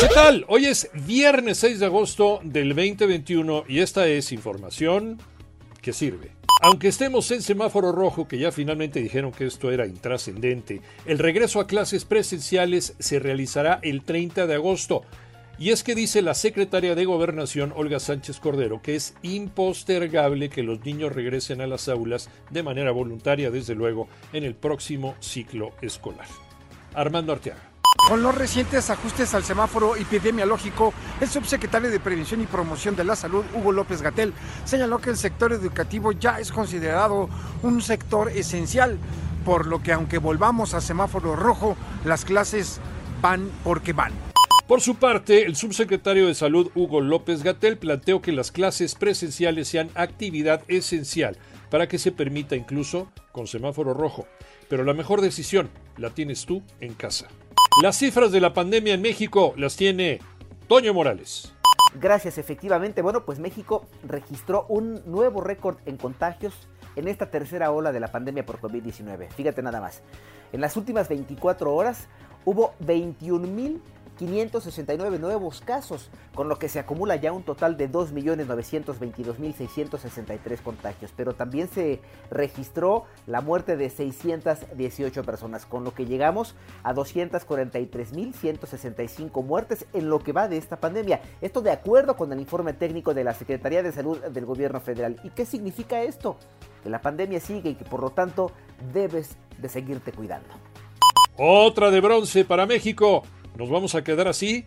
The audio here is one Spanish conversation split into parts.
¿Qué tal? Hoy es viernes 6 de agosto del 2021 y esta es información que sirve. Aunque estemos en semáforo rojo, que ya finalmente dijeron que esto era intrascendente, el regreso a clases presenciales se realizará el 30 de agosto. Y es que dice la secretaria de Gobernación, Olga Sánchez Cordero, que es impostergable que los niños regresen a las aulas de manera voluntaria, desde luego, en el próximo ciclo escolar. Armando Arteaga. Con los recientes ajustes al semáforo epidemiológico, el subsecretario de Prevención y Promoción de la Salud, Hugo López Gatel, señaló que el sector educativo ya es considerado un sector esencial, por lo que aunque volvamos a semáforo rojo, las clases van porque van. Por su parte, el subsecretario de Salud Hugo López Gatel planteó que las clases presenciales sean actividad esencial para que se permita incluso con semáforo rojo. Pero la mejor decisión la tienes tú en casa. Las cifras de la pandemia en México las tiene Toño Morales. Gracias, efectivamente. Bueno, pues México registró un nuevo récord en contagios en esta tercera ola de la pandemia por COVID-19. Fíjate nada más. En las últimas 24 horas hubo 21 mil 569 nuevos casos, con lo que se acumula ya un total de 2.922.663 contagios. Pero también se registró la muerte de 618 personas, con lo que llegamos a 243.165 muertes en lo que va de esta pandemia. Esto de acuerdo con el informe técnico de la Secretaría de Salud del Gobierno Federal. ¿Y qué significa esto? Que la pandemia sigue y que por lo tanto debes de seguirte cuidando. Otra de bronce para México. ¿Nos vamos a quedar así?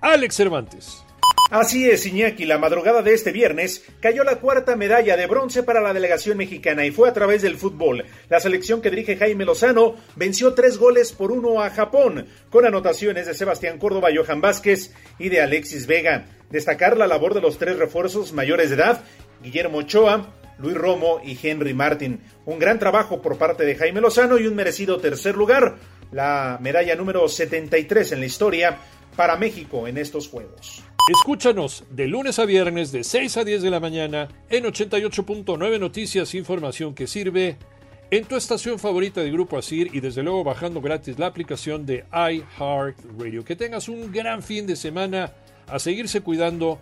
Alex Cervantes. Así es, Iñaki. La madrugada de este viernes cayó la cuarta medalla de bronce para la delegación mexicana y fue a través del fútbol. La selección que dirige Jaime Lozano venció tres goles por uno a Japón, con anotaciones de Sebastián Córdoba, Johan Vázquez y de Alexis Vega. Destacar la labor de los tres refuerzos mayores de edad, Guillermo Ochoa, Luis Romo y Henry Martin. Un gran trabajo por parte de Jaime Lozano y un merecido tercer lugar la medalla número 73 en la historia para México en estos Juegos. Escúchanos de lunes a viernes de 6 a 10 de la mañana en 88.9 Noticias, información que sirve en tu estación favorita de Grupo Asir y desde luego bajando gratis la aplicación de iHeartRadio. Que tengas un gran fin de semana, a seguirse cuidando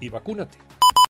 y vacúnate.